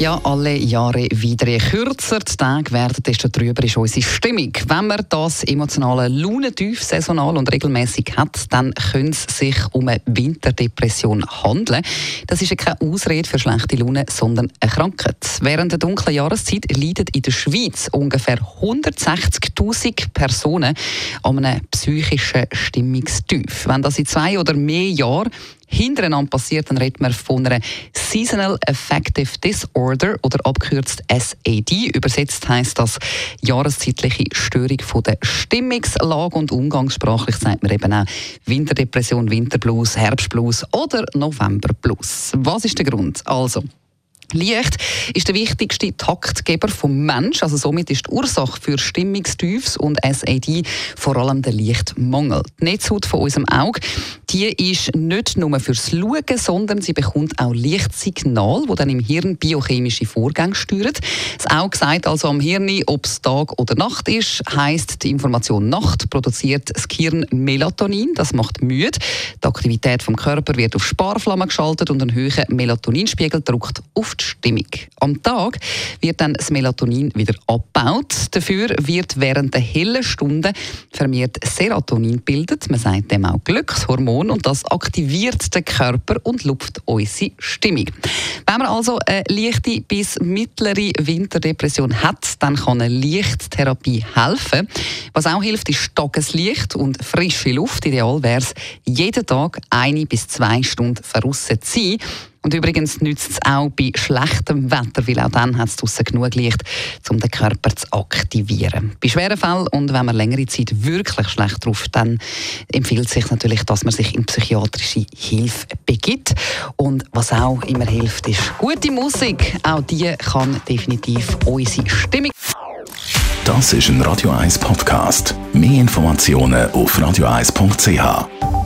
ja, alle Jahre wieder. Kürzer die Tage werden, desto trüber ist unsere Stimmung. Wenn man das emotionale Launentief saisonal und regelmäßig hat, dann könnte es sich um eine Winterdepression handeln. Das ist ja keine Ausrede für schlechte Laune, sondern eine Krankheit. Während der dunklen Jahreszeit leiden in der Schweiz ungefähr 160.000 Personen an einem psychischen Stimmungstief. Wenn das in zwei oder mehr Jahren hintereinander passiert, dann reden wir von einer Seasonal Affective Disorder oder abgekürzt SAD. Übersetzt heißt das jahreszeitliche Störung von der Stimmungslage und umgangssprachlich sagt man eben auch Winterdepression, Winterblues, Herbstblues oder Novemberblues. Was ist der Grund? Also, Licht ist der wichtigste Taktgeber vom Mensch, also somit ist die Ursache für Stimmungstiefs und SAD vor allem der Lichtmangel. Die Netzhaut von unserem Auge, die ist nicht nur fürs Schauen, sondern sie bekommt auch Lichtsignal, wo dann im Hirn biochemische Vorgänge steuern. Das Auge sagt also am Hirn, ob es Tag oder Nacht ist, heißt die Information Nacht produziert das Gehirn Melatonin, das macht müde. Die Aktivität vom Körper wird auf Sparflamme geschaltet und ein höherer Melatoninspiegel drückt auf die Stimmung. Am Tag wird dann das Melatonin wieder abgebaut. Dafür wird während der hellen Stunden vermehrt Serotonin gebildet. Man sagt dem auch Glückshormon und das aktiviert den Körper und lupft unsere Stimmung. Wenn man also eine leichte bis mittlere Winterdepression hat, dann kann eine Lichttherapie helfen. Was auch hilft, ist starkes Licht und frische Luft. Ideal wäre es, jeden Tag eine bis zwei Stunden draussen zu sein. Und übrigens nützt es auch bei schlechtem Wetter, weil auch dann hat es draussen genug Licht, um den Körper zu aktivieren. Bei schweren Fällen und wenn man längere Zeit wirklich schlecht drauf, dann empfiehlt sich natürlich, dass man sich in psychiatrische Hilfe begibt. Und was auch immer hilft, ist gute Musik. Auch die kann definitiv unsere Stimmung. Das ist ein Radio 1 Podcast. Mehr Informationen auf radio1.ch.